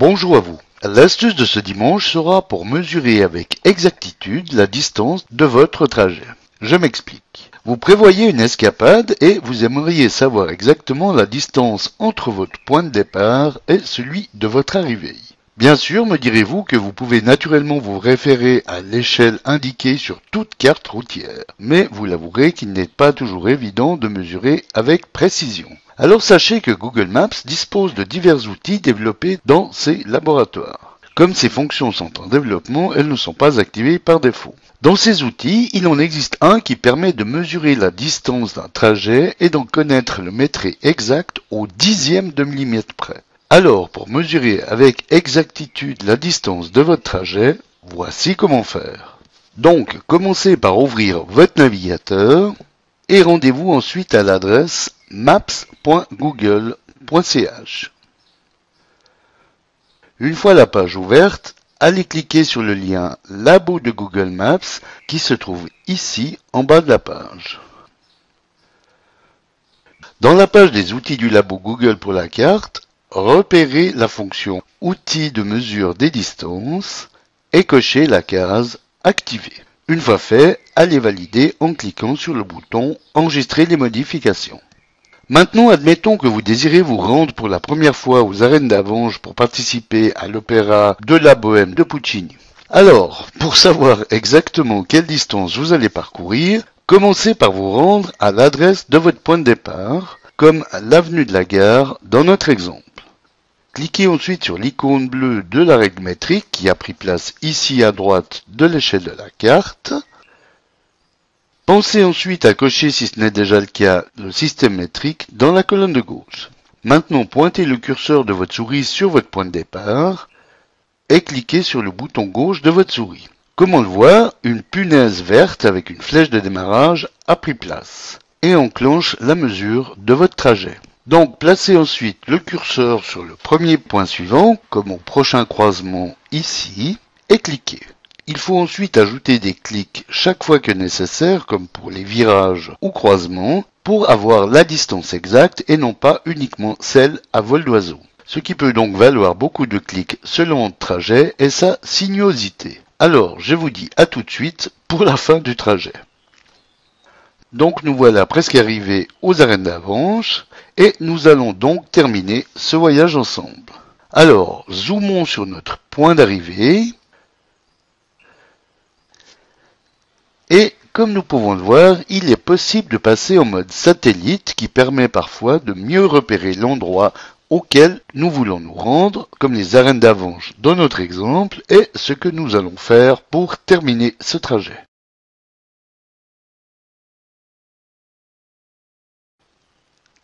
Bonjour à vous. L'astuce de ce dimanche sera pour mesurer avec exactitude la distance de votre trajet. Je m'explique. Vous prévoyez une escapade et vous aimeriez savoir exactement la distance entre votre point de départ et celui de votre arrivée. Bien sûr, me direz-vous que vous pouvez naturellement vous référer à l'échelle indiquée sur toute carte routière, mais vous l'avouerez qu'il n'est pas toujours évident de mesurer avec précision. Alors sachez que Google Maps dispose de divers outils développés dans ses laboratoires. Comme ces fonctions sont en développement, elles ne sont pas activées par défaut. Dans ces outils, il en existe un qui permet de mesurer la distance d'un trajet et d'en connaître le mètre exact au dixième de millimètre près. Alors, pour mesurer avec exactitude la distance de votre trajet, voici comment faire. Donc, commencez par ouvrir votre navigateur et rendez-vous ensuite à l'adresse maps.google.ch. Une fois la page ouverte, allez cliquer sur le lien Labo de Google Maps qui se trouve ici en bas de la page. Dans la page des outils du labo Google pour la carte, repérez la fonction Outils de mesure des distances et cochez la case Activer. Une fois fait, allez valider en cliquant sur le bouton Enregistrer les modifications. Maintenant, admettons que vous désirez vous rendre pour la première fois aux arènes d'Avange pour participer à l'opéra de la Bohème de Puccini. Alors, pour savoir exactement quelle distance vous allez parcourir, commencez par vous rendre à l'adresse de votre point de départ, comme l'avenue de la gare dans notre exemple. Cliquez ensuite sur l'icône bleue de la règle métrique qui a pris place ici à droite de l'échelle de la carte. Pensez ensuite à cocher, si ce n'est déjà le cas, le système métrique dans la colonne de gauche. Maintenant, pointez le curseur de votre souris sur votre point de départ et cliquez sur le bouton gauche de votre souris. Comme on le voit, une punaise verte avec une flèche de démarrage a pris place et enclenche la mesure de votre trajet. Donc, placez ensuite le curseur sur le premier point suivant, comme au prochain croisement ici, et cliquez. Il faut ensuite ajouter des clics chaque fois que nécessaire, comme pour les virages ou croisements, pour avoir la distance exacte et non pas uniquement celle à vol d'oiseau. Ce qui peut donc valoir beaucoup de clics selon le trajet et sa sinuosité. Alors, je vous dis à tout de suite pour la fin du trajet. Donc nous voilà presque arrivés aux arènes d'Avanche et nous allons donc terminer ce voyage ensemble. Alors, zoomons sur notre point d'arrivée. Et comme nous pouvons le voir, il est possible de passer en mode satellite qui permet parfois de mieux repérer l'endroit auquel nous voulons nous rendre, comme les arènes d'Avanche dans notre exemple, et ce que nous allons faire pour terminer ce trajet.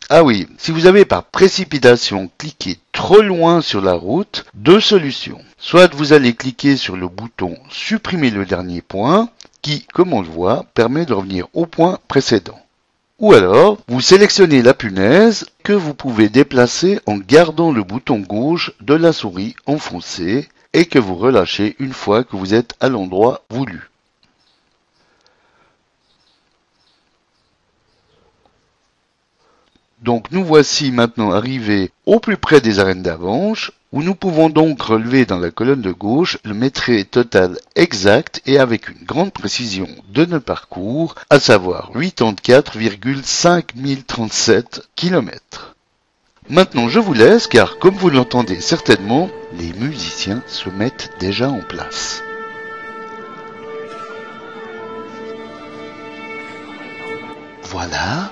Ah oui, si vous avez par précipitation cliqué trop loin sur la route, deux solutions. Soit vous allez cliquer sur le bouton supprimer le dernier point, qui, comme on le voit, permet de revenir au point précédent. Ou alors, vous sélectionnez la punaise que vous pouvez déplacer en gardant le bouton gauche de la souris enfoncé et que vous relâchez une fois que vous êtes à l'endroit voulu. Donc nous voici maintenant arrivés au plus près des arènes d'Avanche, où nous pouvons donc relever dans la colonne de gauche le mètre total exact et avec une grande précision de notre parcours, à savoir 84,5037 km. Maintenant je vous laisse car comme vous l'entendez certainement, les musiciens se mettent déjà en place. Voilà,